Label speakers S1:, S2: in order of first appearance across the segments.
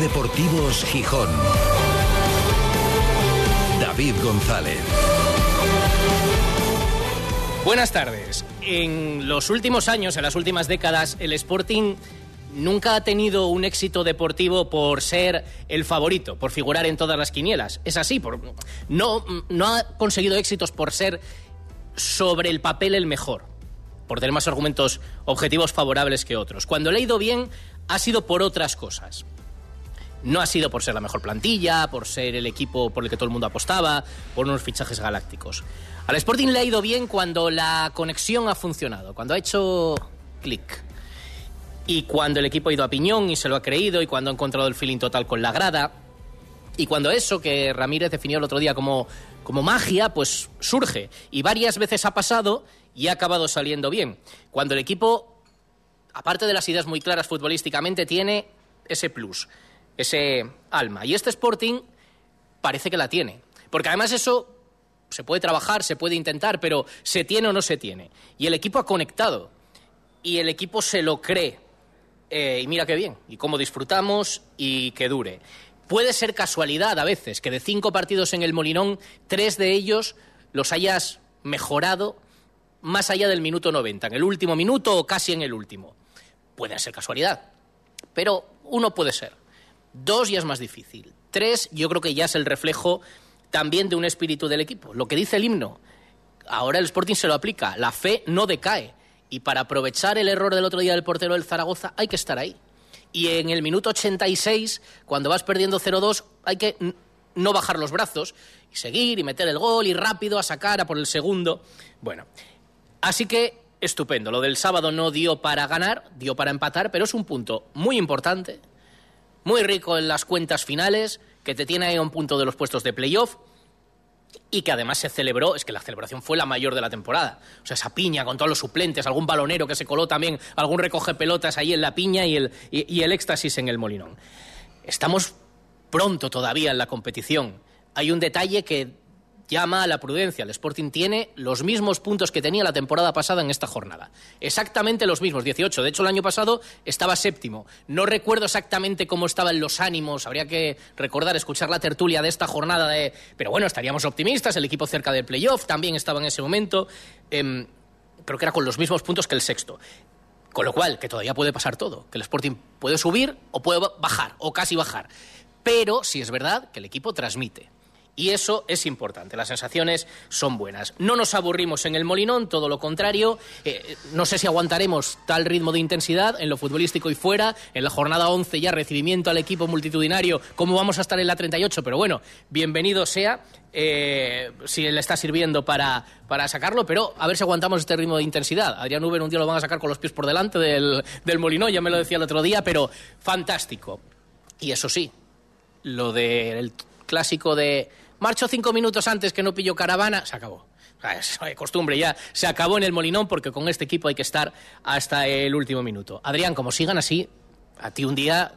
S1: Deportivos Gijón. David González.
S2: Buenas tardes. En los últimos años, en las últimas décadas, el Sporting nunca ha tenido un éxito deportivo por ser el favorito, por figurar en todas las quinielas. Es así, por, no, no ha conseguido éxitos por ser sobre el papel el mejor, por tener más argumentos objetivos favorables que otros. Cuando le ha ido bien, ha sido por otras cosas. No ha sido por ser la mejor plantilla, por ser el equipo por el que todo el mundo apostaba, por unos fichajes galácticos. Al Sporting le ha ido bien cuando la conexión ha funcionado, cuando ha hecho clic. Y cuando el equipo ha ido a piñón y se lo ha creído y cuando ha encontrado el feeling total con la grada. Y cuando eso que Ramírez definió el otro día como, como magia, pues surge. Y varias veces ha pasado y ha acabado saliendo bien. Cuando el equipo, aparte de las ideas muy claras futbolísticamente, tiene ese plus ese alma. Y este Sporting parece que la tiene. Porque además eso se puede trabajar, se puede intentar, pero se tiene o no se tiene. Y el equipo ha conectado. Y el equipo se lo cree. Eh, y mira qué bien. Y cómo disfrutamos y que dure. Puede ser casualidad a veces que de cinco partidos en el Molinón, tres de ellos los hayas mejorado más allá del minuto 90, en el último minuto o casi en el último. Puede ser casualidad, pero uno puede ser. Dos ya es más difícil. Tres yo creo que ya es el reflejo también de un espíritu del equipo. Lo que dice el himno, ahora el Sporting se lo aplica, la fe no decae. Y para aprovechar el error del otro día del portero del Zaragoza hay que estar ahí. Y en el minuto 86, cuando vas perdiendo 0-2, hay que no bajar los brazos y seguir y meter el gol y rápido a sacar a por el segundo. Bueno, así que estupendo. Lo del sábado no dio para ganar, dio para empatar, pero es un punto muy importante muy rico en las cuentas finales, que te tiene ahí a un punto de los puestos de playoff y que además se celebró, es que la celebración fue la mayor de la temporada. O sea, esa piña con todos los suplentes, algún balonero que se coló también, algún recoge pelotas ahí en la piña y el, y el éxtasis en el molinón. Estamos pronto todavía en la competición. Hay un detalle que llama a la prudencia. El Sporting tiene los mismos puntos que tenía la temporada pasada en esta jornada. Exactamente los mismos, 18. De hecho, el año pasado estaba séptimo. No recuerdo exactamente cómo estaban los ánimos. Habría que recordar, escuchar la tertulia de esta jornada de... Pero bueno, estaríamos optimistas. El equipo cerca del playoff también estaba en ese momento. Em, creo que era con los mismos puntos que el sexto. Con lo cual, que todavía puede pasar todo. Que el Sporting puede subir o puede bajar, o casi bajar. Pero si es verdad que el equipo transmite. Y eso es importante, las sensaciones son buenas. No nos aburrimos en el Molinón, todo lo contrario. Eh, no sé si aguantaremos tal ritmo de intensidad en lo futbolístico y fuera. En la jornada 11 ya recibimiento al equipo multitudinario, como vamos a estar en la 38, pero bueno, bienvenido sea. Eh, si le está sirviendo para, para, sacarlo, pero a ver si aguantamos este ritmo de intensidad. Adrián Uber un día lo van a sacar con los pies por delante del, del Molinón, ya me lo decía el otro día, pero fantástico. Y eso sí, lo del clásico de marcho cinco minutos antes que no pillo caravana, se acabó. Es costumbre ya, se acabó en el Molinón porque con este equipo hay que estar hasta el último minuto. Adrián, como sigan así, a ti un día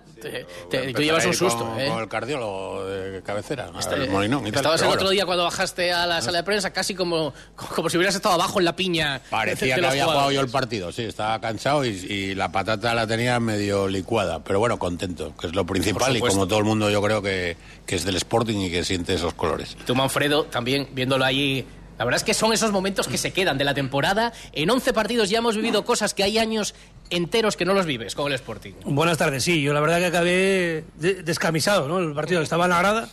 S2: te, tú llevas un susto.
S3: Con,
S2: ¿eh?
S3: con el cardiólogo de cabecera, el Molinón. Y tal.
S2: Estabas el otro día cuando bajaste a la sala de prensa casi como, como si hubieras estado abajo en la piña.
S3: Parecía
S2: de
S3: que había jugado yo el partido, sí, estaba cansado y, y la patata la tenía medio licuada, pero bueno, contento, que es lo principal y como todo el mundo yo creo que, que es del Sporting y que siente esos colores.
S2: Tú, Manfredo, también viéndolo ahí. La verdad es que son esos momentos que se quedan de la temporada. En 11 partidos ya hemos vivido cosas que hay años enteros que no los vives con el Sporting.
S4: Buenas tardes, sí, yo la verdad que acabé de- descamisado, ¿no? El partido estaba en la grada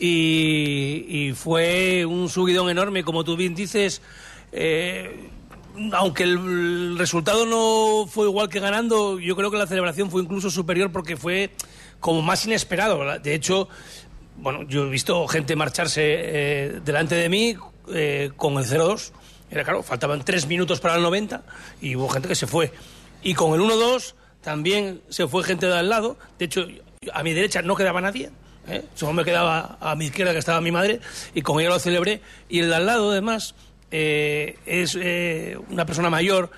S4: y, y fue un subidón enorme, como tú bien dices. eh, aunque el resultado no fue igual que ganando, yo creo que la celebración fue incluso superior porque fue como más inesperado. De hecho, bueno, yo he visto gente marcharse eh, delante de mí eh, con el 0-2. Era claro, faltaban tres minutos para el 90 y hubo gente que se fue. Y con el 1-2 también se fue gente de al lado. De hecho, a mi derecha no quedaba nadie. ¿eh? Solo me quedaba a mi izquierda que estaba mi madre y con ella lo celebré. Y el de al lado, además, eh, es eh, una persona mayor.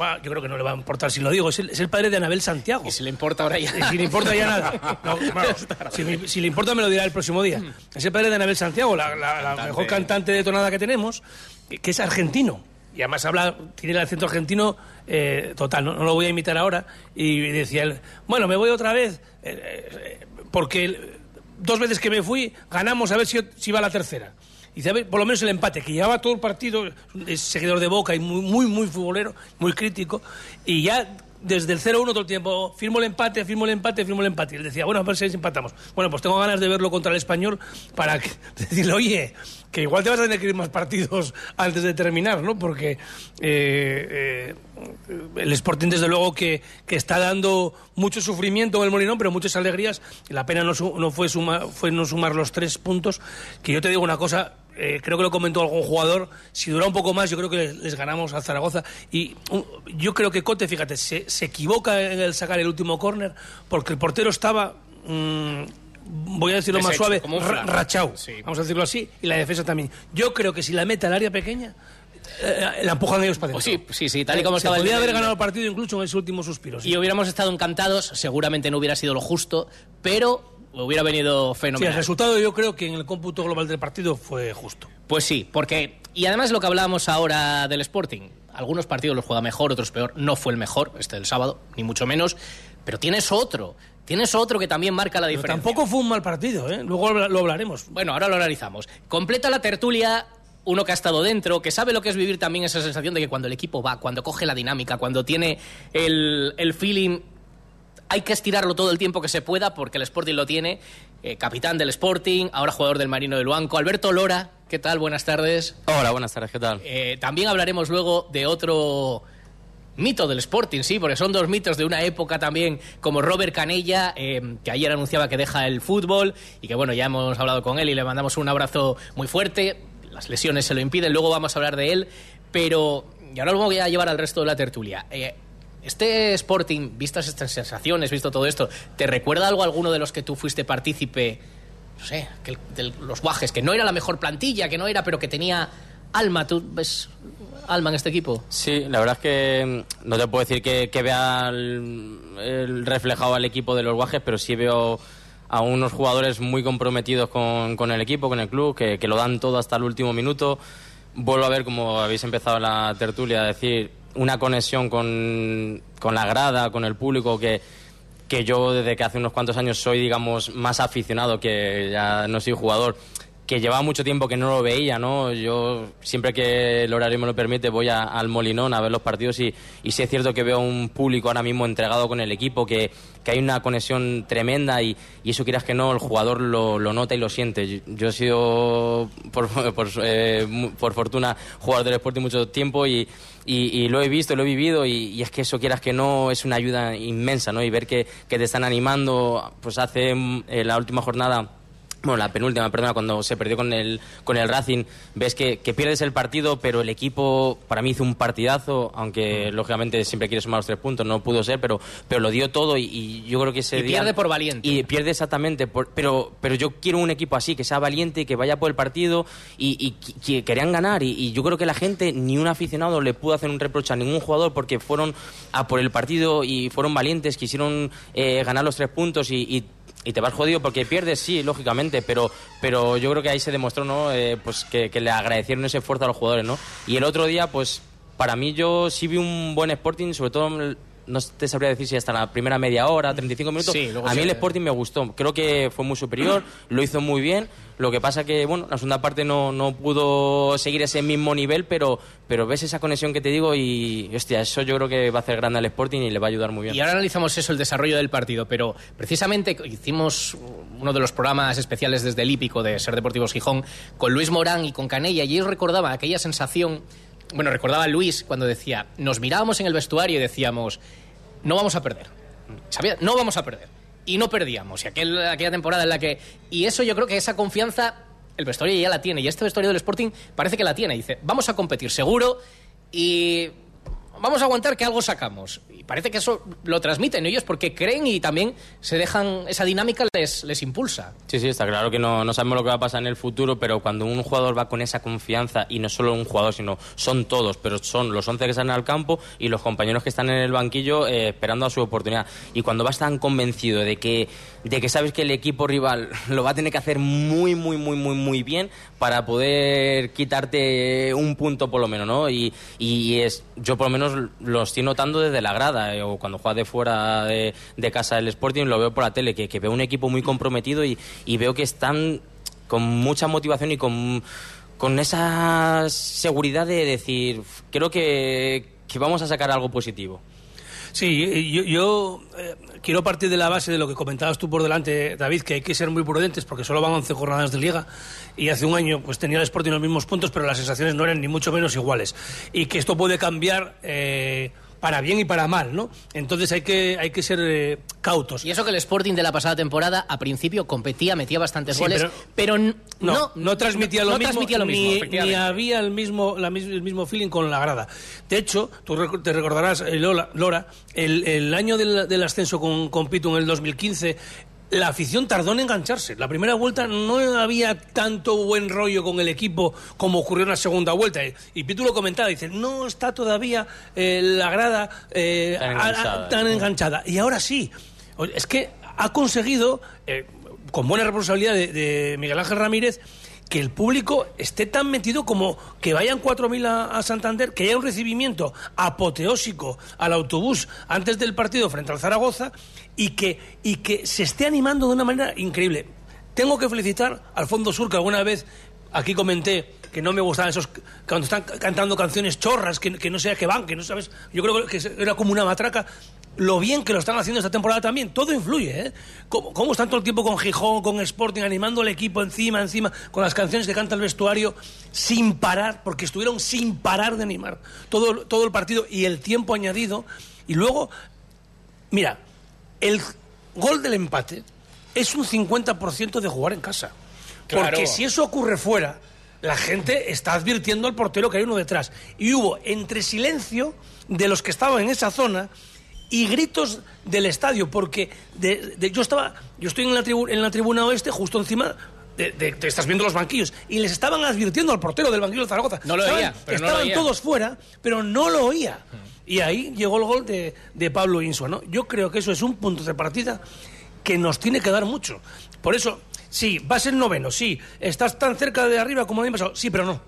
S4: Va, yo creo que no le va a importar si lo digo. Es el, es el padre de Anabel Santiago.
S2: Y si le importa ahora ya.
S4: Si le importa ya nada. No, bueno, si, me- si le importa me lo dirá el próximo día. Es el padre de Anabel Santiago, la, la- la mejor cantante de tonada que tenemos, que- que es argentino. y además habla, tiene el acento argentino eh, total, no, no lo voy a imitar ahora, y decía él, bueno, me voy otra vez, eh, eh, porque dos veces que me fui, ganamos a ver si, si va la tercera. Ver, por lo menos el empate, que llevaba todo el partido, es seguidor de Boca y muy, muy, muy futbolero, muy crítico, y ya desde el 0-1 todo el tiempo, firmo el empate, firmo el empate, firmo el empate. Y él decía, bueno, a ver si empatamos. Bueno, pues tengo ganas de verlo contra el español para que, decirle, oye, que igual te vas a tener que ir más partidos antes de terminar, ¿no? Porque eh, eh, el Sporting, desde luego, que, que, está dando mucho sufrimiento en el Molinón, pero muchas alegrías. La pena no, fue, fue no sumar los tres puntos. Que yo te digo una cosa, eh, creo que lo comentó algún jugador, si dura un poco más, yo creo que les, les ganamos al Zaragoza. Y yo creo que Cote, fíjate, se, se equivoca en el sacar el último córner, porque el portero estaba. Mmm, voy a decirlo más suave,
S2: como
S4: rachao,
S2: Sí.
S4: vamos a decirlo así, y la defensa también. Yo creo que si la mete al área pequeña, eh, la empujan ellos para
S2: O
S4: adentro.
S2: sí, sí, sí, tal y como
S4: Se
S2: estaba el
S4: podría haber
S2: nivel.
S4: ganado el partido incluso en ese último suspiro. sí.
S2: Y hubiéramos estado encantados, seguramente no hubiera sido lo justo, pero hubiera venido
S4: Sí, el
S2: fenomenal.
S4: resultado yo creo que en el cómputo global del partido fue justo.
S2: Pues sí, porque. Y además lo que hablábamos ahora del Sporting. Algunos partidos los juega mejor, otros peor. No fue el mejor, este del sábado, ni mucho menos. Pero tienes otro. Tienes otro que también marca la
S4: Pero
S2: diferencia.
S4: tampoco fue un mal partido, ¿eh? luego lo hablaremos.
S2: Bueno, ahora lo analizamos. Completa la tertulia uno que ha estado dentro, que sabe lo que es vivir también esa sensación de que cuando el equipo va, cuando coge la dinámica, cuando tiene el, el feeling, hay que estirarlo todo el tiempo que se pueda porque el Sporting lo tiene. Eh, capitán del Sporting, ahora jugador del Marino de Luanco. Alberto Lora, ¿qué tal? Buenas tardes.
S5: Hola, buenas tardes, ¿qué tal?
S2: Eh, también hablaremos luego de otro mito del Sporting, sí, porque son dos mitos de una época también, como Robert Canella, eh, que ayer anunciaba que deja el fútbol y que bueno, ya hemos hablado con él y le mandamos un abrazo muy fuerte. Las lesiones se lo impiden, luego vamos a hablar de él, pero y ahora lo voy a llevar al resto de la tertulia. Eh, este Sporting, vistas estas sensaciones, visto todo esto, ¿te recuerda algo a alguno de los que tú fuiste partícipe? No sé, que de los guajes, que no era la mejor plantilla, que no era, pero que tenía alma. ¿Tú ves alma en este equipo?
S5: Sí, la verdad es que mm, no te puedo decir que, que vea el reflejado al equipo de los guajes, pero sí veo a unos jugadores muy comprometidos con, con el equipo, con el club, que, que lo dan todo hasta el último minuto. Vuelvo a ver, como habéis empezado la tertulia, a decir, una conexión con, con la grada, con el público, que, que yo desde que hace unos cuantos años soy, digamos, más aficionado, que ya no soy jugador, que llevaba mucho tiempo que no lo veía, ¿no? Yo siempre que el horario me lo permite voy a- al Molinón a ver los partidos y, y sí es cierto que veo un público ahora mismo entregado con el equipo, que, que hay una conexión tremenda y, y eso quieras que no, el jugador lo, lo nota y lo siente. Yo, he sido, por, por, eh, por fortuna, jugador del Sporting mucho tiempo y, y, lo he visto, lo he vivido y, y es que eso quieras que no es una ayuda inmensa, ¿no? Y ver que, que te están animando, pues hace mm, eh, la última jornada bueno, la penúltima, perdona, cuando se perdió con el, con el Racing, ves que, que pierdes el partido, pero el equipo para mí hizo un partidazo, aunque lógicamente siempre quiere sumar los tres puntos, no pudo ser, pero, pero lo dio todo y, y yo creo que ese
S2: Y
S5: día...
S2: pierde por valiente.
S5: Y pierde exactamente, por- pero, pero yo quiero un equipo así, que sea valiente, que vaya por el partido y, y que- que querían ganar. Y, y yo creo que la gente, ni un aficionado le pudo hacer un reproche a ningún jugador porque fueron a por el partido y fueron valientes, quisieron eh, ganar los tres puntos y, y te vas jodido porque pierdes, sí, lógicamente, pero, pero yo creo que ahí se demostró ¿no? Eh, pues que, que le agradecieron ese esfuerzo a los jugadores. ¿no? Y el otro día, pues para mí yo sí vi un buen Sporting, sobre todo, no te sabría decir si hasta la primera media hora, 35 minutos.
S2: Sí,
S5: a mí el Sporting me gustó, creo que fue muy superior, lo hizo muy bien. Lo que pasa que, bueno, la segunda parte no, no pudo seguir ese mismo nivel, pero, pero ves esa conexión que te digo y, hostia, eso yo creo que va a hacer grande al Sporting y le va a ayudar muy bien.
S2: Y ahora analizamos eso, el desarrollo del partido, pero precisamente hicimos uno de los programas especiales desde el hípico de Ser Deportivos Gijón con Luis Morán y con Canella, y ellos recordaba aquella sensación, bueno, recordaba Luis cuando decía, nos mirábamos en el vestuario y decíamos, no vamos a perder, ¿sabía? No vamos a perder. Y no perdíamos, y aquel, aquella temporada en la que... Y eso yo creo que esa confianza el vestuario ya la tiene, y este vestuario del Sporting parece que la tiene, dice, vamos a competir seguro y vamos a aguantar que algo sacamos. Parece que eso lo transmiten ellos porque creen y también se dejan, esa dinámica les, les impulsa.
S5: Sí, sí, está claro que no, no sabemos lo que va a pasar en el futuro, pero cuando un jugador va con esa confianza, y no solo un jugador, sino son todos, pero son los 11 que salen al campo y los compañeros que están en el banquillo eh, esperando a su oportunidad. Y cuando vas tan convencido de que, de que sabes que el equipo rival lo va a tener que hacer muy, muy, muy, muy, muy bien para poder quitarte un punto por lo menos, ¿no? Y, y es, yo por lo menos lo estoy notando desde la grada, eh, o cuando juega de fuera de, casa del Sporting, lo veo por la tele, que, que veo un equipo muy comprometido y, y veo que están con mucha motivación y con, con esa seguridad de decir, creo que, que vamos a sacar algo positivo.
S4: Sí, yo, yo eh, quiero partir de la base de lo que comentabas tú por delante, David, que hay que ser muy prudentes porque solo van 11 jornadas de liga y hace un año pues tenía el Sporting los mismos puntos, pero las sensaciones no eran ni mucho menos iguales. Y que esto puede cambiar... Eh, para bien y para mal, ¿no? Entonces hay que, hay que ser eh, cautos.
S2: Y eso que el Sporting de la pasada temporada, a principio, competía, metía bastantes
S4: Sí,
S2: goles,
S4: pero- No,
S2: no,
S4: no, transmitía lo
S2: no
S4: mismo,
S2: transmitía lo mismo,
S4: ni, había el mismo, la el mismo feeling con la grada. De hecho, tú te recordarás, eh, Lola, Lora, el, el año del, del ascenso con, con Pitu en el 2015, la afición tardó en engancharse. La primera vuelta no había tanto buen rollo con el equipo como ocurrió en la segunda vuelta. Y Pitu lo comentaba, dice, no está todavía eh, la grada eh,
S5: Tan
S4: a-
S5: enganchada.
S4: Y ahora sí. Es que ha conseguido, eh, con buena responsabilidad de, de Miguel Ángel Ramírez, que el público esté tan metido como que vayan 4.000 a, a Santander, que haya un recibimiento apoteósico al autobús antes del partido frente al Zaragoza y que, y que se esté animando de una manera increíble. Tengo que felicitar al Fondo Sur, que alguna vez aquí comenté que no me gustaban esos cuando están ca- cantando canciones chorras que, que no a qué van que no sabes yo creo que era como una matraca lo bien que lo están haciendo esta temporada también todo influye ¿eh? cómo, cómo están todo el tiempo con Gijón con Sporting animando al equipo encima encima con las canciones que canta el vestuario sin parar porque estuvieron sin parar de animar todo todo el partido y el tiempo añadido y luego mira el gol del empate es un 50% de jugar en casa porque
S2: Claro.
S4: si eso ocurre fuera, la gente está advirtiendo al portero que hay uno detrás. Y hubo entre silencio de los que estaban en esa zona y gritos del estadio, porque de- de- yo estaba, yo estoy en la, tribu- en la tribuna oeste, justo encima. De, de- te estás viendo los banquillos y les estaban advirtiendo al portero del banquillo de Zaragoza.
S2: No lo oía, pero no lo
S4: estaban
S2: oía.
S4: todos fuera, pero no lo oía. Y ahí llegó el gol de, de Pablo Insua. ¿no? Yo creo que eso es un punto de partida que nos tiene que dar mucho. Por eso, sí, vas en noveno, sí, estás tan cerca de arriba como el año pasado, sí, pero no.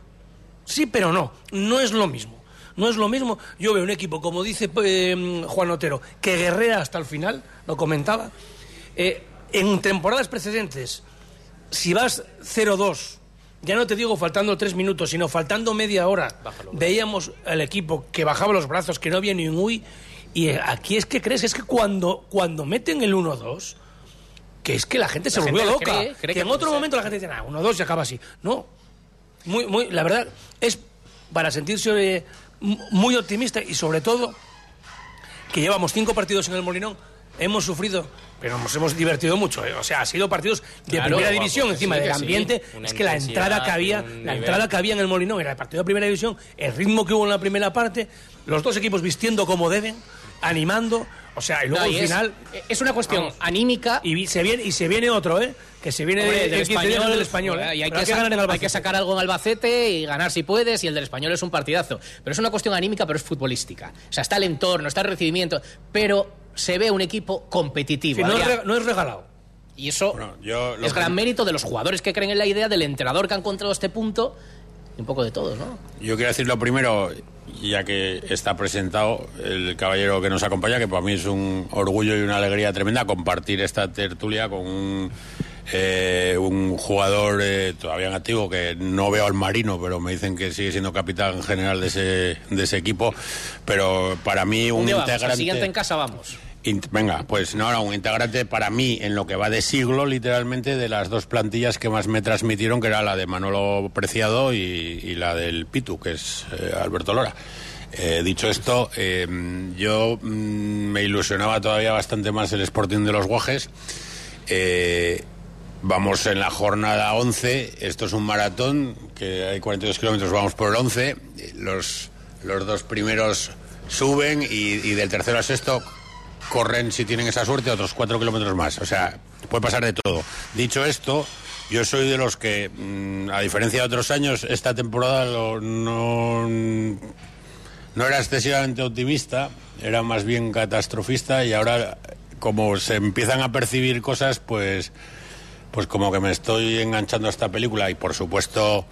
S4: Sí, pero no. No es lo mismo. No es lo mismo. Yo veo un equipo, como dice eh, Juan Otero, que guerrea hasta el final, lo comentaba. Eh, en temporadas precedentes, si vas 0-2, ya no te digo faltando tres minutos, sino faltando media hora, veíamos al equipo que bajaba los brazos, que no había ni un uy. Y eh, aquí es que crees, es que cuando, cuando meten el 1-2, que es que la gente se
S2: La
S4: volvió
S2: gente
S4: loca.
S2: cree- cree
S4: que,
S2: que
S4: en otro momento la gente dice, ah, 1-2 y acaba así. No. Muy, muy, la verdad, es para sentirse eh, muy optimista y sobre todo que llevamos cinco partidos en el Molinón, hemos sufrido, pero nos hemos divertido mucho. ¿eh? O sea, ha sido partidos de
S2: Claro,
S4: primera división encima
S2: sí,
S4: del
S2: sí.
S4: ambiente. Es que la entrada que había, la
S5: nivel.
S4: entrada que había en el Molinón era el partido de primera división, el ritmo que hubo en la primera parte, los dos equipos vistiendo como deben, animando, o sea, y luego
S2: No, y
S4: al
S2: es-
S4: final
S2: es una cuestión
S4: Vamos.
S2: anímica
S4: y se viene y se viene otro, ¿eh? Que se viene
S2: Hombre,
S4: de-
S2: el del
S4: el 15 días
S2: español,
S4: del español.
S2: bueno,
S4: ¿eh?
S2: y hay que,
S4: ganar en
S2: hay que sacar algo en Albacete y ganar si puedes, y el del español es un partidazo. Pero es una cuestión anímica, pero es futbolística. O sea, está el entorno, está el recibimiento, pero se ve un equipo competitivo.
S4: Sí, no, es no regalado.
S2: Y eso
S3: Bueno, yo lo
S2: es
S3: que-
S2: gran mérito de los jugadores que creen en la idea, del entrenador que ha encontrado este punto, y un poco de todos, ¿no?
S3: Yo quiero decir lo primero, ya que está presentado el caballero que nos acompaña, que para mí es un orgullo y una alegría tremenda compartir esta tertulia con un, eh, un jugador eh, todavía en activo que no veo al Marino, pero me dicen que sigue siendo capitán general de ese, de ese equipo. Pero para mí un,
S2: Un día vamos, al
S3: integrante.
S2: siguiente en casa vamos.
S3: Venga, pues no, no, un integrante para mí en lo que va de siglo, literalmente, de las dos plantillas que más me transmitieron, que era la de Manolo Preciado y, y la del Pitu, que es eh, Alberto Lora. Eh, dicho esto, eh, yo mm, me ilusionaba todavía bastante más el Sporting de los Guajes. Eh, vamos en la jornada 11, esto es un maratón, que hay 42 kilómetros, vamos por el 11. Los, los dos primeros suben y, y del tercero al sexto corren, si tienen esa suerte, otros cuatro kilómetros más. O sea, puede pasar de todo. Dicho esto, yo soy de los que, mm, a diferencia de otros años, esta temporada no, no era excesivamente optimista, era más bien catastrofista y ahora, como se empiezan a percibir cosas, pues, pues como que me estoy enganchando a esta película y por supuesto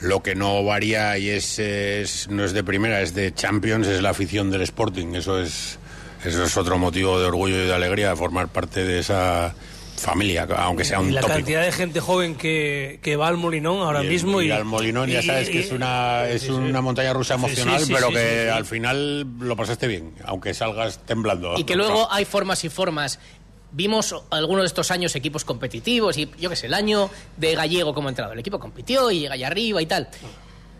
S3: lo que no varía y es, es- no es de primera, es de Champions, es la afición del Sporting. Eso es, eso es otro motivo de orgullo y de alegría de formar parte de esa familia, aunque sea un
S4: y la
S3: tópico.
S4: cantidad de gente joven que, que va al Molinón ahora
S3: Y el-
S4: mismo. y
S3: al Molinón ya
S4: y-
S3: sabes que es una es
S4: sí, sí.
S3: una montaña rusa emocional,
S4: sí,
S3: pero
S4: sí,
S3: que
S4: sí, sí.
S3: al final lo pasaste bien, aunque salgas temblando.
S2: Y que luego hay formas y formas. Vimos algunos de estos años equipos competitivos y yo qué sé, el año de Gallego como entrado. El equipo compitió y llega allá arriba y tal.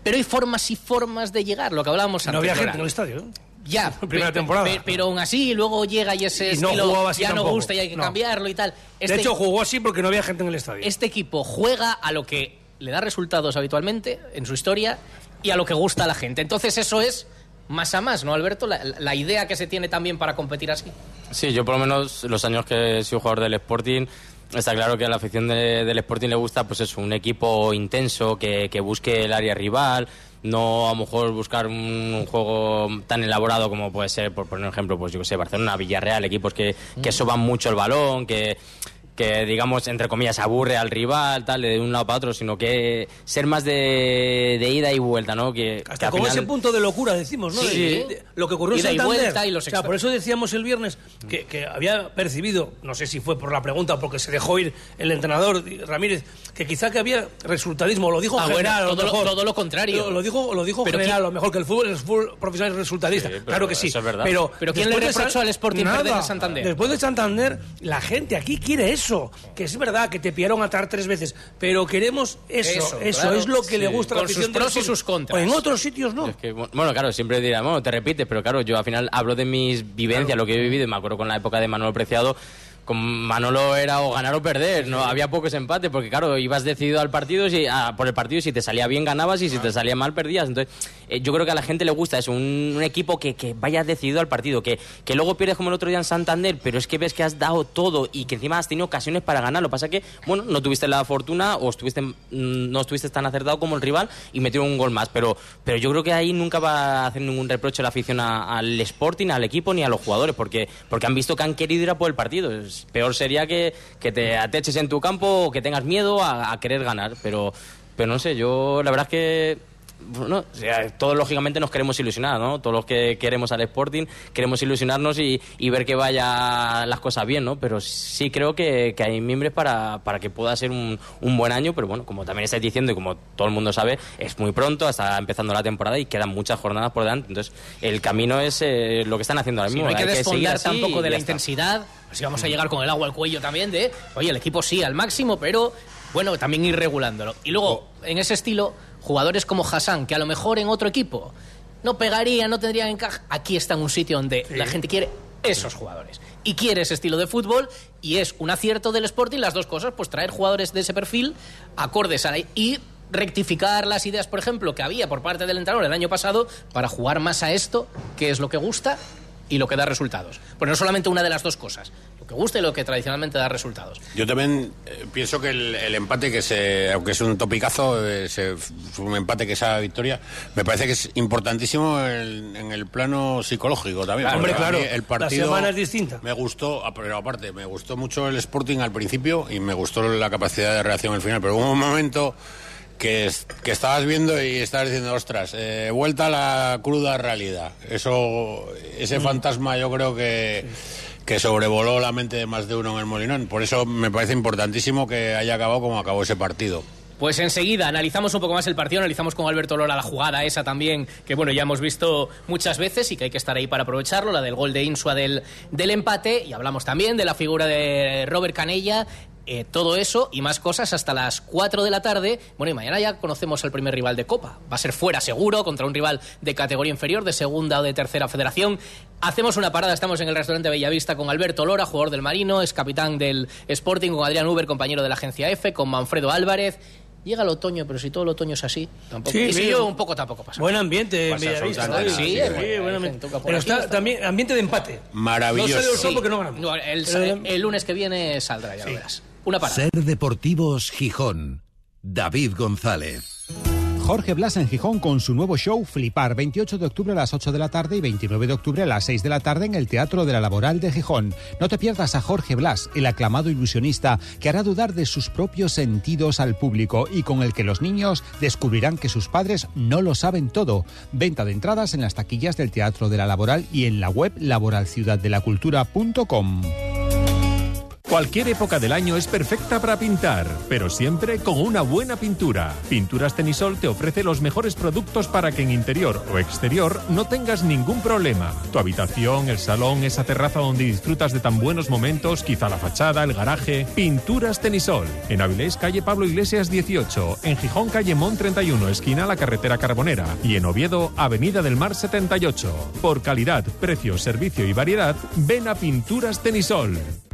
S2: Pero hay formas y formas de llegar, lo que hablábamos
S4: No
S2: antes.
S4: había
S2: Nora.
S4: gente en el estadio. ¿eh?
S2: Ya,
S4: Primera
S2: pe- pe-
S4: temporada.
S2: pe- pero aún así luego llega y ese
S4: Y no
S2: estilo
S4: así
S2: ya no gusta y hay que
S4: No.
S2: cambiarlo y tal.
S4: De
S2: Este-
S4: hecho, jugó así porque no había gente en el estadio.
S2: este equipo juega a lo que le da resultados habitualmente en su historia y a lo que gusta a la gente. Entonces eso es más a más, ¿no, Alberto? La, la idea que se tiene también para competir así.
S5: Sí, yo por lo menos los años que he sido jugador del Sporting, está claro que a la afición de- del Sporting le gusta pues eso, un equipo intenso, que, que busque el área rival, no a lo mejor buscar un juego tan elaborado como puede ser, por poner un ejemplo, pues yo que sé, Barcelona, Villarreal, equipos que, que soban mucho el balón, que que digamos entre comillas aburre al rival tal de un lado para otro sino que ser más de, de ida y vuelta no que,
S4: Hasta
S5: final-
S4: ese punto de locura, decimos, ¿no?
S2: Sí.
S4: De- de- lo que ocurrió en
S2: y
S4: Santander.
S2: y los
S4: o sea,
S2: extra-
S4: por eso decíamos el viernes que, que había percibido, no sé si fue por la pregunta o porque se dejó ir el entrenador Ramírez, que quizá que había resultadismo, lo dijo
S2: Ah,
S4: general,
S2: todo lo-
S4: mejor.
S2: todo lo contrario.
S4: Lo, lo dijo, lo dijo
S2: Pero
S4: general,
S2: quién-
S4: lo mejor que el fútbol, el fútbol profesional es resultadista.
S5: Sí,
S4: claro que sí.
S5: eso es verdad.
S4: Pero,
S2: Pero ¿quién le reprochó al Sporting
S4: Nada.
S2: perder en Santander?
S4: Después de Santander, la gente aquí quiere eso. Que es verdad que te pillaron atar tres veces, pero queremos eso.
S2: Eso,
S4: Eso,
S2: claro.
S4: es lo que le gusta a la
S2: sus
S4: afición del
S2: pros y sus contras.
S4: O en otros sitios no.
S5: Es que, bueno, claro, siempre dirán, bueno, te repites, pero claro, yo al final hablo de mis vivencias, lo que he vivido, y me acuerdo con la época de Manolo Preciado, con Manolo era o ganar o perder, no había pocos empates, porque claro, ibas decidido al partido, si, a- por el partido, y si te salía bien ganabas y si te salía mal perdías. Entonces, eh, yo creo que a la gente le gusta eso, un, equipo que, que vaya decidido al partido, que, que luego pierdes como el otro día en Santander, pero es que ves que has dado todo y que encima has tenido ocasiones para ganar. Lo que pasa que, bueno, no tuviste la fortuna o estuviste, mm, no estuviste tan acertado como el rival y metieron un gol más, pero, pero yo creo que ahí nunca va a hacer ningún reproche la afición al Sporting, al equipo ni a los jugadores, porque, porque han visto que han querido ir a por el partido. Peor sería que, que te ateches en tu campo o que tengas miedo a, a querer ganar, pero, pero no sé, yo la verdad es que bueno, o sea, todos lógicamente nos queremos ilusionar, ¿no? Todos los que queremos al Sporting queremos ilusionarnos y, y ver que vaya las cosas bien, ¿no? Pero sí creo que, que hay miembros para, para que pueda ser un, un buen año, pero bueno, como también estáis diciendo y como todo el mundo sabe, es muy pronto, está empezando la temporada y quedan muchas jornadas por delante. Entonces, el camino es eh, lo que están haciendo ahora
S2: Sí,
S5: mismo.
S2: no hay que desfondar tampoco de la
S5: está.
S2: intensidad. Si vamos a llegar con el agua al cuello también de, oye, el equipo sí al máximo, pero bueno, también ir regulándolo. Y luego, en ese estilo, jugadores como Hassan, que a lo mejor en otro equipo no pegarían, no tendrían encaje, aquí está en un sitio donde la gente quiere esos jugadores. Y quiere ese estilo de fútbol y es un acierto del Sporting las dos cosas, pues traer jugadores de ese perfil acordes a la... y rectificar las ideas, por ejemplo, que había por parte del entrenador el año pasado para jugar más a esto, que es lo que gusta y lo que da resultados. Pues no solamente una de las dos cosas, que gusta y lo que tradicionalmente da resultados.
S3: Yo también eh, pienso que el, el empate que se, aunque es un topicazo, eh, se- fue un empate que esa victoria, me parece que es importantísimo en, en el plano psicológico también.
S4: Claro,
S3: porque
S4: hombre, claro,
S3: el
S4: la
S3: partido
S4: semana es distinta.
S3: Me gustó, ah, pero aparte, me gustó mucho el Sporting al principio y me gustó la capacidad de reacción al final, pero hubo un momento que, es- que estabas viendo y estabas diciendo, ostras, eh, vuelta a la cruda realidad. Eso, ese
S4: Mm.
S3: fantasma yo creo que, que sobrevoló la mente de más de uno en el Molinón. Por eso me parece importantísimo que haya acabado como acabó ese partido.
S2: Pues enseguida analizamos un poco más el partido, analizamos con Alberto Lora la jugada esa también, que bueno, ya hemos visto muchas veces y que hay que estar ahí para aprovecharlo, la del gol de Insua del, del empate, y hablamos también de la figura de Robert Canella, eh, todo eso y más cosas hasta las 4 de la tarde. Bueno, y mañana ya conocemos al primer rival de Copa. Va a ser fuera seguro contra un rival de categoría inferior, de segunda o de tercera federación. Hacemos una parada, estamos en el restaurante Bellavista con Alberto Lora, jugador del Marino, es capitán del Sporting, con Adrián Uber, compañero de la agencia F, con Manfredo Álvarez. Llega el otoño, pero si todo el otoño es así, tampoco.
S4: Sí,
S2: y si llueve un poco, tampoco pasa.
S4: Buen ambiente en Bellavista.
S2: Sí,
S3: Sí,
S2: eh,
S4: buen ambiente. Pero está
S2: está-
S4: también ambiente de empate.
S3: Maravilloso.
S4: No sale el sol
S2: Sí.
S4: porque no ganamos.
S2: No, el,
S4: Pero-
S2: el lunes que viene saldrá, ya lo verás. Una parada.
S1: Ser Deportivos Gijón. David González.
S6: Jorge Blas en Gijón con su nuevo show Flipar, 28 de octubre a las 8 de la tarde y 29 de octubre a las 6 de la tarde en el Teatro de la Laboral de Gijón. No te pierdas a Jorge Blas, el aclamado ilusionista que hará dudar de sus propios sentidos al público y con el que los niños descubrirán que sus padres no lo saben todo. Venta de entradas en las taquillas del Teatro de la Laboral y en la web laboralciudaddelacultura.com.
S7: Cualquier época del año es perfecta para pintar, pero siempre con una buena pintura. Pinturas Tenisol te ofrece los mejores productos para que en interior o exterior no tengas ningún problema. Tu habitación, el salón, esa terraza donde disfrutas de tan buenos momentos, quizá la fachada, el garaje. Pinturas Tenisol. En Avilés, calle Pablo Iglesias 18. En Gijón, calle Mon 31, esquina la carretera Carbonera. Y en Oviedo, avenida del Mar 78. Por calidad, precio, servicio y variedad, ven a Pinturas Tenisol.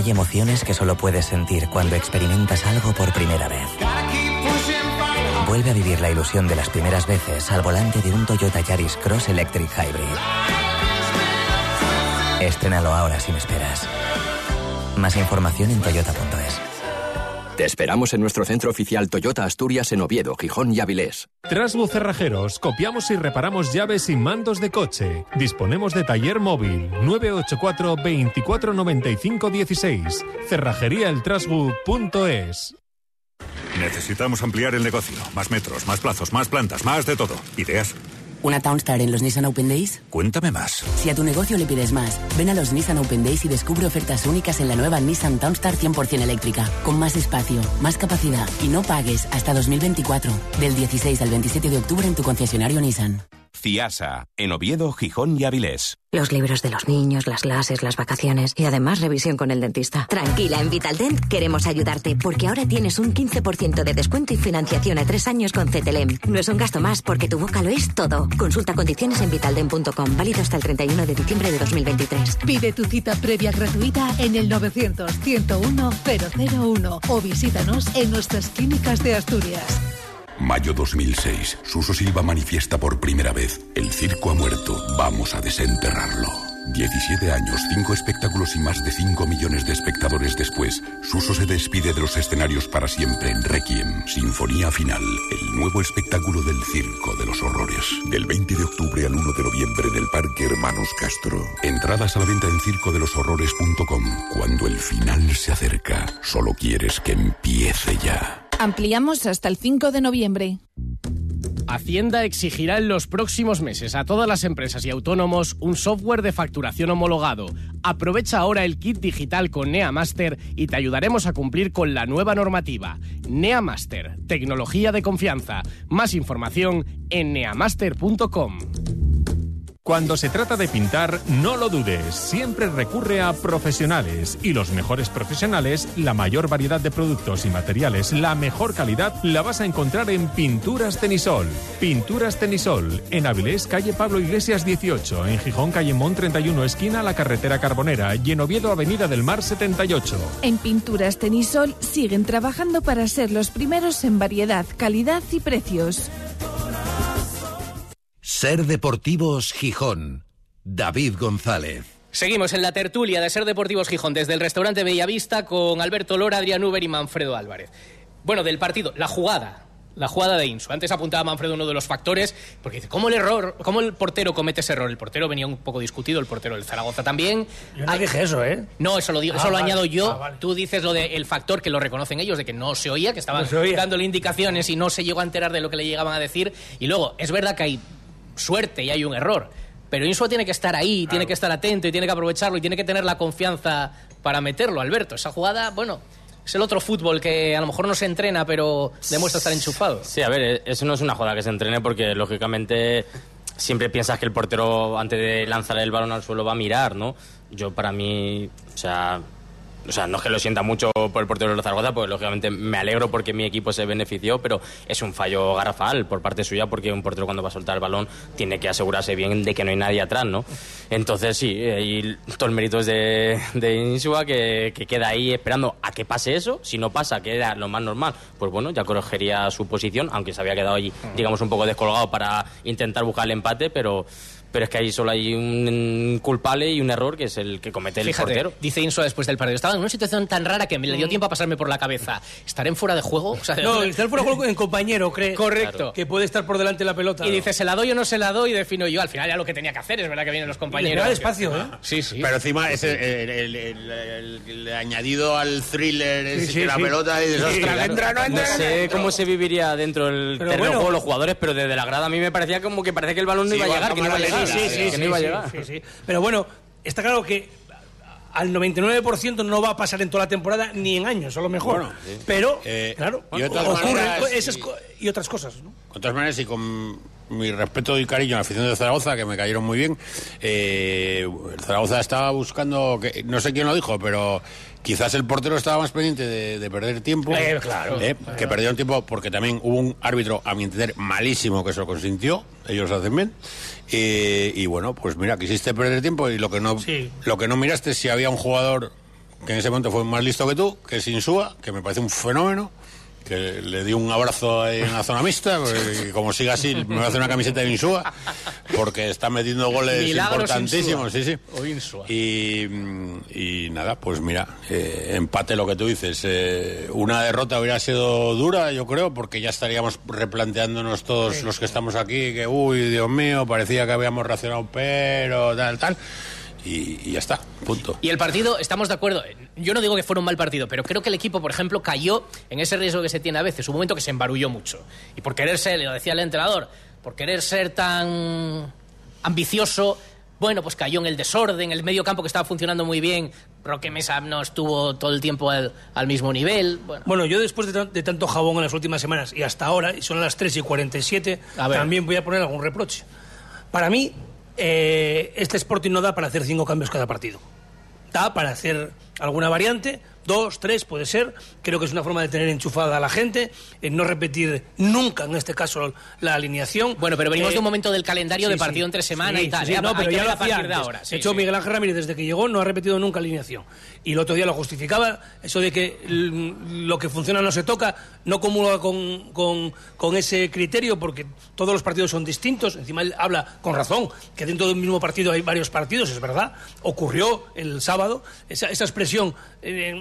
S8: Hay emociones que solo puedes sentir cuando experimentas algo por primera vez. Vuelve a vivir la ilusión de las primeras veces al volante de un Toyota Yaris Cross Electric Hybrid. Estrénalo ahora sin esperas. Más información en toyota.es.
S9: Te esperamos en nuestro centro oficial Toyota Asturias en Oviedo, Gijón y Avilés.
S7: Trasbu Cerrajeros, copiamos y reparamos llaves y mandos de coche. Disponemos de taller móvil 984 24 95 16. Cerrajeríaeltrasbu.es.
S10: Necesitamos ampliar el negocio. Más metros, más plazos, más plantas, más de todo. ¿Ideas?
S11: ¿Una Townstar en los Nissan Open Days?
S10: Cuéntame más.
S11: Si a tu negocio le pides más, ven a los Nissan Open Days y descubre ofertas únicas en la nueva Nissan Townstar 100% eléctrica, con más espacio, más capacidad y no pagues hasta 2024. Del 16 al 27 de octubre en tu concesionario Nissan.
S12: CIASA, en Oviedo, Gijón y Avilés.
S13: Los libros de los niños, las clases, las vacaciones y además revisión con el dentista.
S14: Tranquila, en Vitaldent queremos ayudarte porque ahora tienes un 15% de descuento y financiación a tres años con CTLM. No es un gasto más porque tu boca lo es todo. Consulta condiciones en vitaldent.com, válido hasta el 31 de diciembre de 2023.
S15: Pide tu cita previa gratuita en el 900-101-001 o visítanos en nuestras clínicas de Asturias.
S16: Mayo 2006. Suso Silva manifiesta por primera vez. El circo ha muerto. Vamos a desenterrarlo. 17 años, 5 espectáculos y más de 5 millones de espectadores después, Suso se despide de los escenarios para siempre en Requiem, Sinfonía Final, el nuevo espectáculo del Circo de los Horrores. Del 20 de octubre al 1 de noviembre en el Parque Hermanos Castro. Entradas a la venta en circodeloshorrores.com. Cuando el final se acerca, solo quieres que empiece ya.
S17: Ampliamos hasta el 5 de noviembre.
S18: Hacienda exigirá en los próximos meses a todas las empresas y autónomos un software de facturación homologado. Aprovecha ahora el kit digital con NeaMaster y te ayudaremos a cumplir con la nueva normativa. NeaMaster, tecnología de confianza. Más información en neamaster.com.
S7: Cuando se trata de pintar, no lo dudes, siempre recurre a profesionales y los mejores profesionales, la mayor variedad de productos y materiales, la mejor calidad, la vas a encontrar en Pinturas Tenisol. Pinturas Tenisol, en Avilés, calle Pablo Iglesias 18, en Gijón, calle Mon 31, esquina la carretera Carbonera y en Oviedo, avenida del Mar 78.
S17: En Pinturas Tenisol siguen trabajando para ser los primeros en variedad, calidad y precios.
S1: Ser Deportivos Gijón. David González.
S2: Seguimos en la tertulia de Ser Deportivos Gijón desde el restaurante Bellavista con Alberto Lora, Adrián Uber y Manfredo Álvarez. Bueno, del partido, la jugada. La jugada de Insu. Antes apuntaba Manfredo uno de los factores, porque dice, ¿cómo el error, cómo el portero comete ese error? El portero venía un poco discutido, el portero del Zaragoza también.
S4: Yo no dije eso, ¿eh?
S2: No, eso lo, digo,
S4: Ah,
S2: eso lo
S4: vale.
S2: añado yo.
S4: Ah, vale.
S2: Tú dices lo del factor que lo reconocen ellos, de que no se oía, que estaban
S4: No oía.
S2: dándole indicaciones y no se llegó a enterar de lo que le llegaban a decir. Y luego, es verdad que hay suerte y hay un error. Pero Insua tiene que estar ahí, tiene que estar atento y tiene que aprovecharlo y tiene que tener la confianza para meterlo, Alberto. Esa jugada, bueno, Es el otro fútbol que a lo mejor no se entrena, pero demuestra estar enchufado.
S5: Sí, a ver, eh, eso no es una joda que se entrene porque lógicamente siempre piensas que el portero antes de lanzar el balón al suelo va a mirar, ¿no? Yo para mí, o sea, o sea, no es que lo sienta mucho por el portero de Zaragoza, pues lógicamente me alegro porque mi equipo se benefició, pero es un fallo garrafal por parte suya porque un portero cuando va a soltar el balón tiene que asegurarse bien de que no hay nadie atrás, ¿no? Entonces sí, y todo el mérito es de, de Insua que, que queda ahí esperando a que pase eso. Si no pasa, que era lo más normal, pues bueno, ya corregiría su posición, aunque se había quedado ahí, digamos, un poco descolgado para intentar buscar el empate, pero pero es que ahí solo hay un culpable y un error que es el que comete el
S2: Fíjate,
S5: portero.
S2: dice Insua después del partido. Estaba en una situación tan rara que me le dio tiempo a pasarme por la cabeza. ¿Estaré en fuera de juego? O sea,
S4: No, está el fuera de juego en compañero, cree.
S2: Correcto.
S4: Que puede estar por delante de la pelota.
S2: Y dice, ¿se la doy o no se la doy? Y defino yo. Al final ya lo que tenía que hacer, es verdad que vienen los compañeros.
S4: le espacio, ¿eh?
S2: Sí, sí.
S3: Pero encima ese, el, el- el- el- el añadido al thriller
S4: Sí,
S3: que
S4: sí,
S3: la
S4: sí.
S3: pelota y dices,
S4: Sí,
S3: "Ostras,
S4: claro.
S3: entra, no
S5: No
S3: entra.
S5: sé cómo se viviría dentro del terreno de
S4: bueno.
S5: juego los jugadores, pero desde la grada a mí me parecía como que parecía que el balón no
S3: Sí,
S5: iba a llegar, que no iba a
S3: cámara
S5: llegar.
S3: lenta,
S5: que no iba a llegar.
S4: sí, sí. Pero bueno, está claro que al 99% no va a pasar en toda la temporada ni en años, a lo mejor.
S3: Bueno, sí.
S4: Pero,
S3: Eh,
S4: claro,
S3: y de todas
S4: ocurren
S3: maneras,
S4: esas
S3: y-
S4: y otras cosas, ¿no?
S3: Todas maneras y con mi respeto y cariño a la afición de Zaragoza, que me cayeron muy bien, eh, Zaragoza estaba buscando, que, no sé quién lo dijo, pero quizás el portero estaba más pendiente de, de perder tiempo.
S4: Eh, claro.
S3: eh, que perdieron tiempo porque también hubo un árbitro, a mi entender, malísimo que se lo consintió, ellos lo hacen bien. Eh, y bueno, pues mira, quisiste perder tiempo y lo que no,
S4: Sí.
S3: lo que no miraste es si había un jugador que en ese momento fue más listo que tú, que es Insúa, que me parece un fenómeno, que le di un abrazo ahí en la zona mixta, porque como siga así me voy a hacer una camiseta de Insúa, porque está metiendo goles
S2: Milagros
S3: importantísimos, sí, sí.
S2: O.
S3: Y, y nada, pues mira, eh, empate lo que tú dices. eh, una derrota hubiera sido dura, yo creo, porque ya estaríamos replanteándonos todos los que estamos aquí, que uy, Dios mío, parecía que habíamos racionado, pero tal, tal. Y, y ya está, punto.
S2: Y el partido, estamos de acuerdo. Yo no digo que fuera un mal partido, pero creo que el equipo, por ejemplo, cayó en ese riesgo que se tiene a veces. Un momento que se embarulló mucho. Y por querer ser, lo decía el entrenador, por querer ser tan ambicioso, bueno, pues cayó en el desorden, el medio campo que estaba funcionando muy bien. Roque Mesa no estuvo todo el tiempo al, al mismo nivel. Bueno,
S4: Bueno, yo después de, de tanto jabón en las últimas semanas y hasta ahora, y son las 3 y 47,
S2: A ver.
S4: también voy a poner algún reproche. Para mí, eh, este Sporting no da para hacer cinco cambios cada partido. Da para hacer alguna variante, dos, tres, puede ser. Creo que es una forma de tener enchufada a la gente, eh, no repetir nunca, en este caso, la alineación.
S2: bueno pero venimos
S4: Eh,
S2: de un momento del calendario
S4: sí,
S2: de partido
S4: sí.
S2: entre semana
S4: Sí,
S2: y tal.
S4: no, pero ya lo
S2: a partir
S4: hacía
S2: de
S4: antes.
S2: ahora.
S4: de hecho. Miguel Ángel Ramírez, desde que llegó, no ha repetido nunca alineación. Y el otro día lo justificaba, eso de que lo que funciona no se toca, no comulga con, con- con ese criterio, porque todos los partidos son distintos. Encima él habla con razón, que dentro de un mismo partido hay varios partidos, es verdad. Ocurrió el sábado. Esa, esa expresión eh,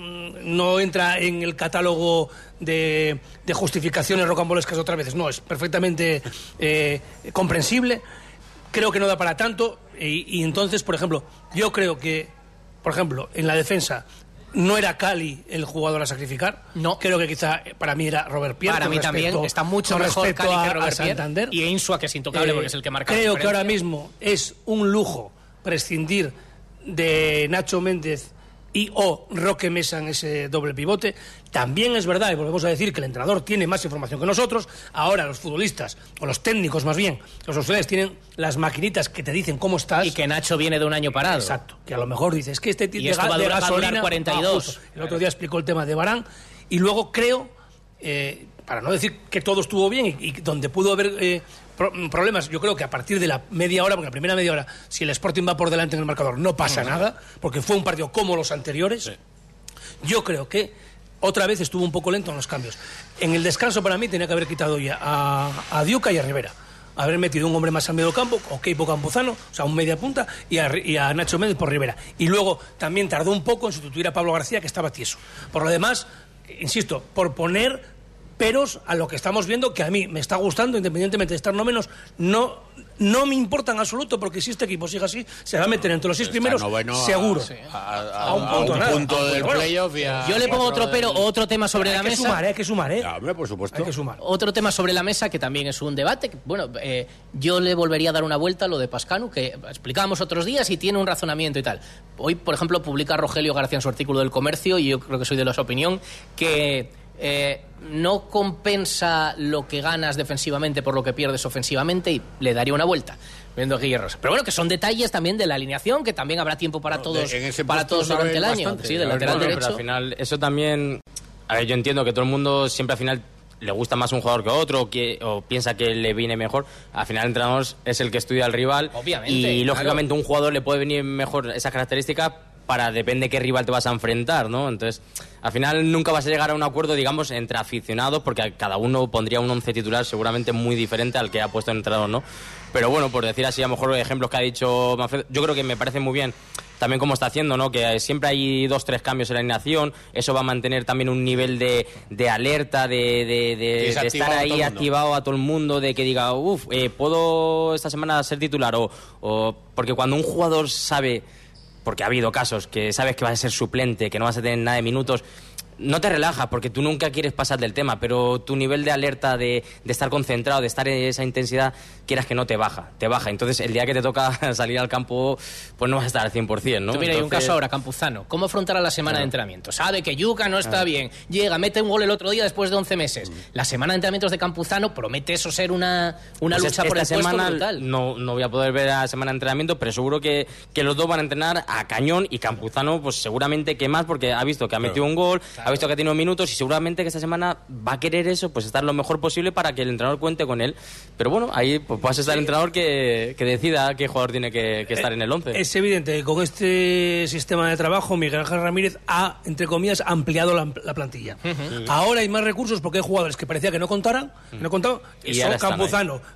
S4: no entra en el catálogo de, de justificaciones rocambolescas otras veces. No, es perfectamente eh, comprensible creo que no da para tanto y, y entonces, por ejemplo, yo creo que, por ejemplo, en la defensa no era Cali el jugador a sacrificar.
S2: No.
S4: Creo que quizá eh, para mí era Robert Pierre.
S2: Para mí también está mucho mejor
S4: respecto
S2: Cali que
S4: a-
S2: Robert.
S4: Santander.
S2: Y Insua, que es intocable
S4: Eh,
S2: porque es el que marca la
S4: Creo que ahora mismo es un lujo prescindir de Nacho Méndez y o Roque Mesa en ese doble pivote. También es verdad, y volvemos a decir que el entrenador tiene más información que nosotros. Ahora los futbolistas, o los técnicos más bien, los auxiliares tienen las maquinitas que te dicen cómo estás.
S2: Y que Nacho viene de un año parado.
S4: Exacto, que a lo mejor dices que este tipo
S2: Y
S4: de,
S2: esto va
S4: de
S2: durar- va a durar
S4: gasolina
S2: 42.
S4: Ah. El otro día explicó el tema de Barán y luego creo, eh, para no decir que todo estuvo bien y, y donde pudo haber eh, pro- problemas, yo creo que a partir de la media hora, porque la primera media hora, si el Sporting va por delante en el marcador, no pasa nada, porque fue un partido como los anteriores. Yo creo que otra vez estuvo un poco lento en los cambios. En el descanso para mí tenía que haber quitado ya a, a Diuca y a Rivera. Haber metido un hombre más al medio campo, o Keipo Campuzano, o sea, un media punta, y a, Ri- y a Nacho Méndez por Rivera. Y luego también tardó un poco en sustituir a Pablo García, que estaba tieso. Por lo demás, insisto, por poner peros a lo que estamos viendo, que a mí me está gustando, independientemente de estar no menos, no, no me importa en absoluto, porque si este equipo sigue así, se va a meter entre los seis primeros, seguro.
S3: A, un punto, del playoff y a
S2: Yo le pongo otro pero,
S3: del-
S2: otro tema sobre
S4: Hay
S2: la
S4: que
S2: mesa.
S4: sumar, hay que sumar, ¿eh?
S3: Hombre, por supuesto.
S4: Hay que sumar.
S2: Otro tema sobre la mesa que también es un debate. que, Bueno, eh, yo le volvería a dar una vuelta a lo de Pascanu, que explicábamos otros días y tiene un razonamiento y tal. Hoy, por ejemplo, publica Rogelio García en su artículo del comercio, y yo creo que soy de la opinión, que eh, no compensa lo que ganas defensivamente por lo que pierdes ofensivamente y le daría una vuelta. Viendo a Guillermo. Pero bueno, que son detalles también de la alineación, que también habrá tiempo para todos,
S3: en ese
S2: para todos durante el año.
S3: bastante.
S2: Sí, del
S3: A ver,
S2: lateral
S3: bueno,
S2: derecho.
S5: Pero al final, eso también. A ver, yo entiendo que todo el mundo siempre al final le gusta más un jugador que otro o, que, o piensa que le viene mejor. Al final, el entrenador es el que estudia al rival.
S2: Obviamente,
S5: Y
S2: claro.
S5: lógicamente, un jugador le puede venir mejor esas características para depende qué rival te vas a enfrentar, ¿no? Entonces, al final nunca vas a llegar a un acuerdo, digamos, entre aficionados, porque cada uno pondría un once titular seguramente muy diferente al que ha puesto el entrenador, ¿no? Pero bueno, por decir así, a lo mejor ejemplos que ha dicho Manfredo, yo creo que me parece muy bien también como está haciendo, ¿no? Que siempre hay dos, tres cambios en la alineación, eso va a mantener también un nivel de, de alerta, de, estar ahí activado a todo el mundo, de que diga, uff, puedo esta semana ser titular, o, o porque cuando un jugador sabe, porque ha habido casos, que sabes que vas a ser suplente, que no vas a tener nada de minutos, no te relajas porque tú nunca quieres pasar del tema, pero tu nivel de alerta, de, de estar concentrado, de estar en esa intensidad, quieras que no te baja, te baja. Entonces, el día que te toca salir al campo, pues no vas a estar al 100%, ¿no?
S2: Tú mira, hay un caso ahora, Campuzano. ¿Cómo afrontará la semana de entrenamiento? Sabe que Yuca no está
S5: Claro.
S2: bien. Llega, mete un gol el otro día después de 11 meses. La semana de entrenamientos de Campuzano promete eso ser una, una
S5: Pues
S2: lucha por el
S5: esta
S2: puesto
S5: semana
S2: brutal.
S5: No, no voy a poder ver la semana de entrenamiento, pero seguro que, que los dos van a entrenar a cañón y Campuzano, pues seguramente que más, porque ha visto que ha metido un gol, ha visto que ha tenido minutos y seguramente que esta semana va a querer eso, pues estar lo mejor posible para que el entrenador cuente con él. Pero bueno, ahí pues vas a estar el entrenador que, que decida qué jugador tiene que, que estar en el 11.
S4: Es evidente que con este sistema de trabajo Miguel Ángel Ramírez ha, entre comillas, ampliado la, la plantilla. Ahora hay más recursos porque hay jugadores que parecía que no contaran, que no contaban,
S5: Y
S4: y son
S5: están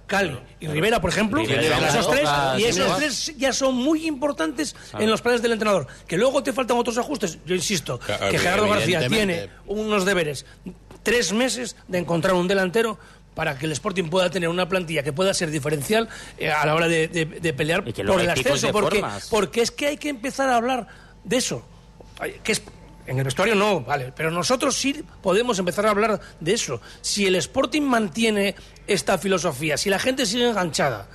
S4: Cali, y Rivera, por ejemplo,
S5: Rivera,
S4: esos tres, y esos tres ya son muy importantes
S5: Claro.
S4: en los planes del entrenador. Que luego te faltan otros ajustes, yo insisto,
S3: Claro,
S4: que Gerardo García
S3: evidentemente.
S4: Tiene unos deberes, tres meses de encontrar un delantero para que el Sporting pueda tener una plantilla que pueda ser diferencial eh, a la hora de, de- de pelear por el ascenso, porque,
S5: formas.
S4: porque es que hay que empezar a hablar de eso. Que es, en el vestuario no, vale, pero nosotros sí podemos empezar a hablar de eso. Si el Sporting mantiene esta filosofía, si la gente sigue enganchada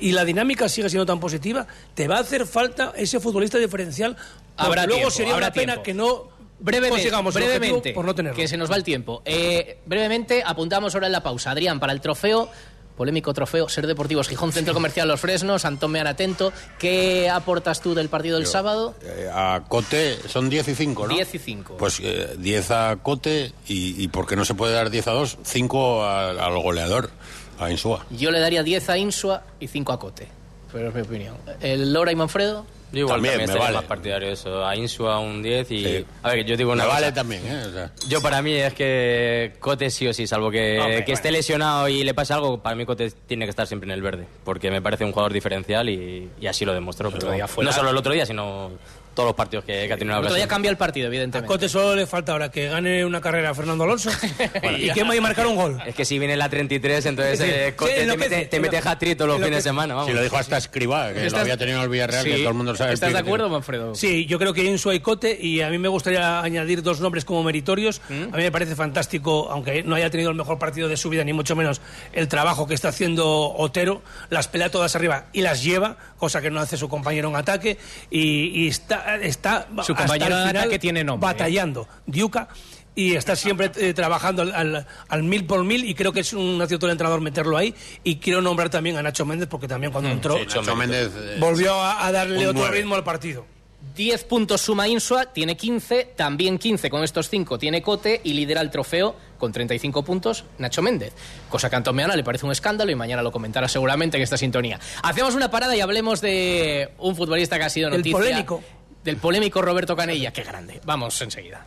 S4: y la dinámica sigue siendo tan positiva, te va a hacer falta ese futbolista diferencial.
S2: Habrá
S4: luego
S2: tiempo,
S4: sería
S2: habrá
S4: una pena que no
S2: Brevemente,
S4: consigamos
S2: brevemente
S4: por no tenerlo.
S2: que se nos va el tiempo. Eh, brevemente, apuntamos ahora en la pausa. Adrián, para el trofeo, polémico trofeo, Ser Deportivos Gijón, Centro Comercial Los Fresnos, Antón Mean Atento. ¿Qué aportas tú del partido del
S3: Yo,
S2: sábado?
S3: Eh, a Cote son 10 y 5, ¿no?
S2: 10 y 5.
S3: Pues eh, 10 a Cote y, y ¿por qué no se puede dar 10 a 2? 5 al, goleador, a Insúa.
S2: Yo le daría 10 a Insua y 5 a Cote. Pero es mi opinión. ¿El Lora y Manfredo?
S5: Yo igual
S3: También
S5: también,
S3: me vale.
S5: más partidario de eso. A Insua un 10 y...
S3: Sí.
S5: A ver, yo digo una
S3: Me
S5: cosa.
S3: vale también, ¿eh? O sea,
S5: Yo para mí es que Cote sí o sí, salvo que, que esté lesionado y le pase algo, para mí Cote tiene que estar siempre en el verde, porque me parece un jugador diferencial y, y así lo demostró. Pero no solo el otro día, sino todos los partidos que, que ha tenido la ocasión.
S2: cambia el partido,
S4: A
S2: evidentemente.
S4: Cote solo le falta ahora que gane una carrera a Fernando Alonso y que vaya a marcar un gol.
S5: Es que si viene la 33, entonces
S4: Sí,
S5: eh,
S4: sí,
S5: Cote te
S4: enloquece,
S5: mete, te mete hat-trick todos los fines de semana. Vamos.
S3: si lo dijo hasta Escribá, que lo
S2: ¿Estás-
S3: había tenido en el Villarreal, que
S2: Sí.
S3: todo el mundo sabe.
S2: ¿Estás de
S3: que
S2: acuerdo. Manfredo?
S4: Sí, yo creo que Insua y Cote, y a mí me gustaría añadir dos nombres como meritorios.
S2: ¿Mm?
S4: A mí me parece fantástico, aunque no haya tenido el mejor partido de su vida, ni mucho menos el trabajo que está haciendo Otero. Las pelea todas arriba y las lleva, cosa que no hace su compañero en ataque. Y, y está, está
S2: Su
S4: hasta
S2: compañero
S4: el
S2: en
S4: final
S2: ataque tiene nombre, ¿eh?
S4: Batallando. Diuca. Y está siempre eh, trabajando al, al- al mil por mil y creo que es un acierto del entrenador meterlo ahí. Y quiero nombrar también a Nacho Méndez porque también cuando entró
S3: Sí, Nacho Méndez. eh,
S4: volvió a, a darle otro ritmo al partido.
S2: 10 puntos suma Insua, tiene 15, también 15 con estos 5 tiene Cote y lidera el trofeo con 35 puntos Nacho Méndez. Cosa que a Antón Meana le parece un escándalo y mañana lo comentará seguramente en esta sintonía. Hacemos una parada y hablemos de un futbolista que ha sido noticia.
S4: polémico.
S2: Del polémico Roberto Canella. Qué grande. Vamos enseguida.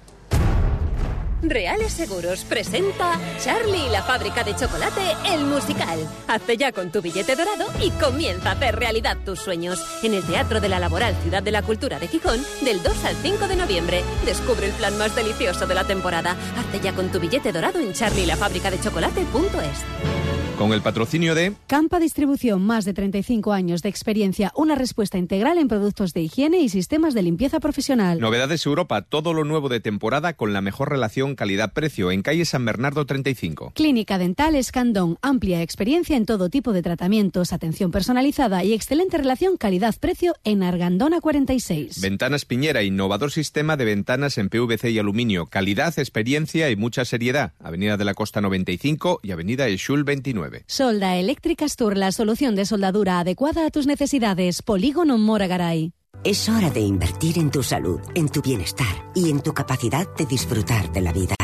S19: Reales Seguros presenta Charlie la fábrica de chocolate, el musical. Hazte ya con tu billete dorado y comienza a hacer realidad tus sueños. En el Teatro de la Laboral Ciudad de la Cultura de Gijón, del 2 al 5 de noviembre. Descubre el plan más delicioso de la temporada. Hazte ya con tu billete dorado en charlielafabricadechocolate.es.
S20: Con el patrocinio de
S21: Campa Distribución, más de 35 años de experiencia, una respuesta integral en productos de higiene y sistemas de limpieza profesional.
S20: Novedades Europa, todo lo nuevo de temporada con la mejor relación calidad-precio en calle San Bernardo 35.
S21: Clínica Dental Escandón, amplia experiencia en todo tipo de tratamientos, atención personalizada y excelente relación calidad-precio en Argandona 46.
S20: Ventanas Piñera, innovador sistema de ventanas en PVC y aluminio, calidad, experiencia y mucha seriedad. Avenida de la Costa 95 y Avenida Eshul 29.
S21: Solda Eléctricas Tour, la solución de soldadura adecuada a tus necesidades. Polígono Moragaray.
S22: Es hora de invertir en tu salud, en tu bienestar y en tu capacidad de disfrutar de la vida.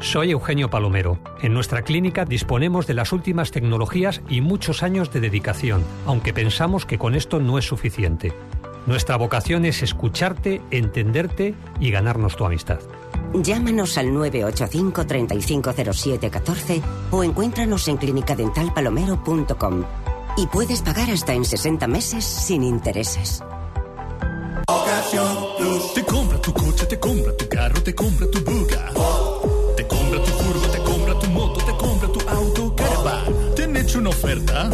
S23: Soy Eugenio Palomero. En nuestra clínica disponemos de las últimas tecnologías y muchos años de dedicación, aunque pensamos que con esto no es suficiente. Nuestra vocación es escucharte, entenderte y ganarnos tu amistad.
S22: Llámanos al 985 350714 o encuéntranos en clinicadentalpalomero.com y puedes pagar hasta en 60 meses sin intereses.
S24: Ocasión Plus. Te compra tu coche, te compra tu carro, te compra tu buga. Te compra tu curva, te compra tu moto, te compra tu auto, caravan. ¿Te han hecho una oferta?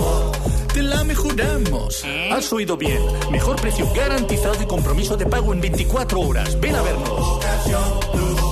S24: Te la mejoramos. Has oído bien. Mejor precio garantizado y compromiso de pago en 24 horas. Ven a vernos.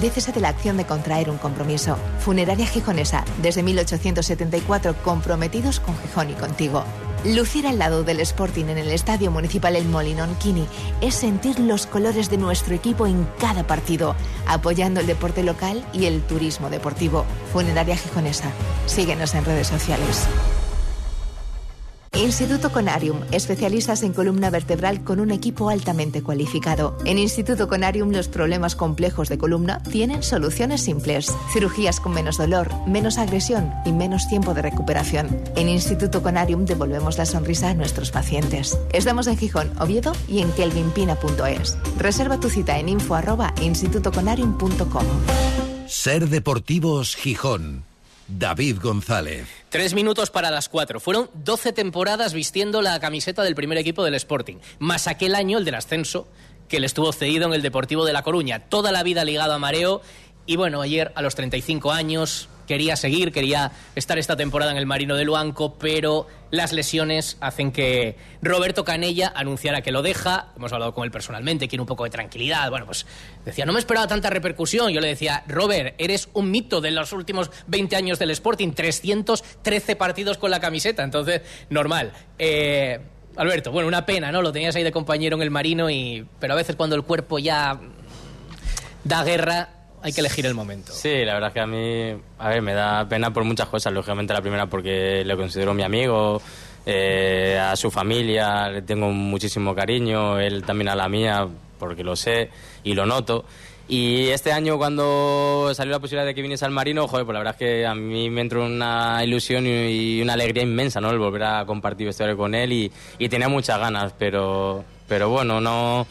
S25: Dícese de la acción de contraer un compromiso. Funeraria Gijonesa, desde 1874 comprometidos con Gijón y contigo. Lucir al lado del Sporting en el Estadio Municipal El Molinón Kini es sentir los colores de nuestro equipo en cada partido, apoyando el deporte local y el turismo deportivo. Funeraria Gijonesa. Síguenos en redes sociales. Instituto Conarium, especialistas en columna vertebral con un equipo altamente cualificado. En Instituto Conarium los problemas complejos de columna tienen soluciones simples. Cirugías con menos dolor, menos agresión y menos tiempo de recuperación. En Instituto Conarium devolvemos la sonrisa a nuestros pacientes. Estamos en Gijón, Oviedo y en kelvinpina.es. Reserva tu cita en info arroba institutoconarium.com.
S1: Ser Deportivos Gijón. David González.
S2: Tres minutos para las cuatro. Fueron 12 temporadas vistiendo la camiseta del primer equipo del Sporting, más aquel año, el del ascenso, que le estuvo cedido en el Deportivo de La Coruña. Toda la vida ligado a Mareo. Y bueno, ayer a los 35 años quería seguir, quería estar esta temporada en el Marino de Luanco, pero las lesiones hacen que Roberto Canella anunciara que lo deja. Hemos hablado con él personalmente, quiere un poco de tranquilidad. Bueno, pues decía, no me esperaba tanta repercusión. Yo le decía, Robert, eres un mito de los últimos 20 años del Sporting, 313 partidos con la camiseta, entonces, normal. Eh, Alberto, bueno, una pena, ¿no? Lo tenías ahí de compañero en el Marino, y... pero a veces cuando el cuerpo ya da guerra, hay que elegir el momento.
S5: Sí, la verdad es que a mí, a ver, me da pena por muchas cosas. Lógicamente la primera porque le considero mi amigo, eh, a su familia le tengo muchísimo cariño, él también a la mía porque lo sé y lo noto. Y este año cuando salió la posibilidad de que viniese al Marino, joder, pues la verdad es que a mí me entró una ilusión y una alegría inmensa, ¿no? El volver a compartir vestuario con él y, y tenía muchas ganas, pero, pero bueno, no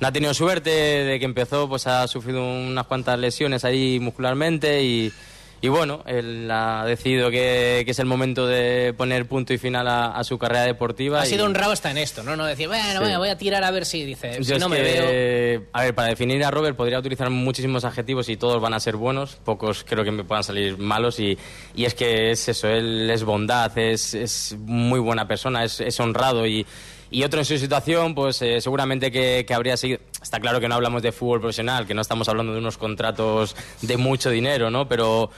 S5: no ha tenido suerte de que empezó, pues ha sufrido unas cuantas lesiones ahí muscularmente y, y bueno, él ha decidido que, que, es el momento de poner punto y final a, a su carrera deportiva.
S2: Ha
S5: y...
S2: sido honrado hasta en esto, ¿no? No decir, bueno,
S5: Sí.
S2: bueno, voy a tirar a ver si dice,
S5: Yo
S2: si no me
S5: que,
S2: veo.
S5: A ver, para definir a Robert podría utilizar muchísimos adjetivos y todos van a ser buenos, pocos creo que me puedan salir malos y, y es que es eso, él es bondad, es, es muy buena persona, es, es honrado y, y otro en su situación, pues eh, seguramente que, que habría seguido... Está claro que no hablamos de fútbol profesional, que no estamos hablando de unos contratos de mucho dinero, ¿no? Pero...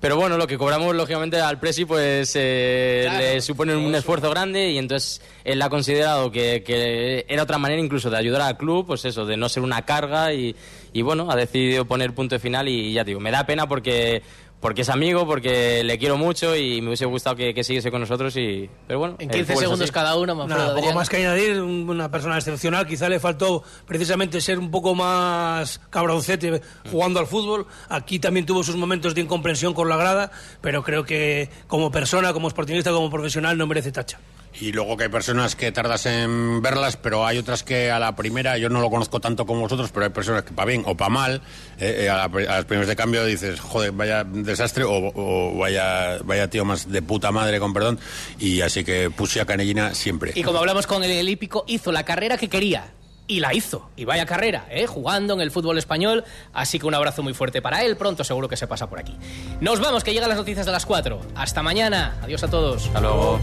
S5: Pero bueno, lo que cobramos, lógicamente, al Presi, pues eh,
S2: Claro,
S5: le supone un esfuerzo grande y entonces él ha considerado que, que era otra manera incluso de ayudar al club, pues eso, de no ser una carga y, y bueno, ha decidido poner punto de final y ya digo, me da pena porque porque es amigo, porque le quiero mucho y me hubiese gustado que, que siguiese con nosotros. y Pero bueno,
S2: En
S5: el
S2: 15
S5: fútbol es
S2: segundos cada uno, Manfredo
S4: Nada, poco más que añadir, un- una persona excepcional. Quizá le faltó precisamente ser un poco más cabroncete jugando al fútbol. Aquí también tuvo sus momentos de incomprensión con la grada, pero creo que como persona, como sportingista, como profesional, no merece tacha.
S3: Y luego que hay personas que tardas en verlas, pero hay otras que a la primera, yo no lo conozco tanto como vosotros, pero hay personas que para bien o para mal, eh, eh, a, la pri- a las primeras de cambio dices, joder, vaya desastre, o, o vaya, vaya tío más de puta madre, con perdón. Y así que puse a Canellina siempre.
S2: Y como hablamos con el Elípico, hizo la carrera que quería. Y la hizo. Y vaya carrera, ¿eh? jugando en el fútbol español. Así que un abrazo muy fuerte para él. Pronto seguro que se pasa por aquí. Nos vamos, que llegan las noticias de las 4. Hasta mañana. Adiós a todos.
S5: Hasta luego.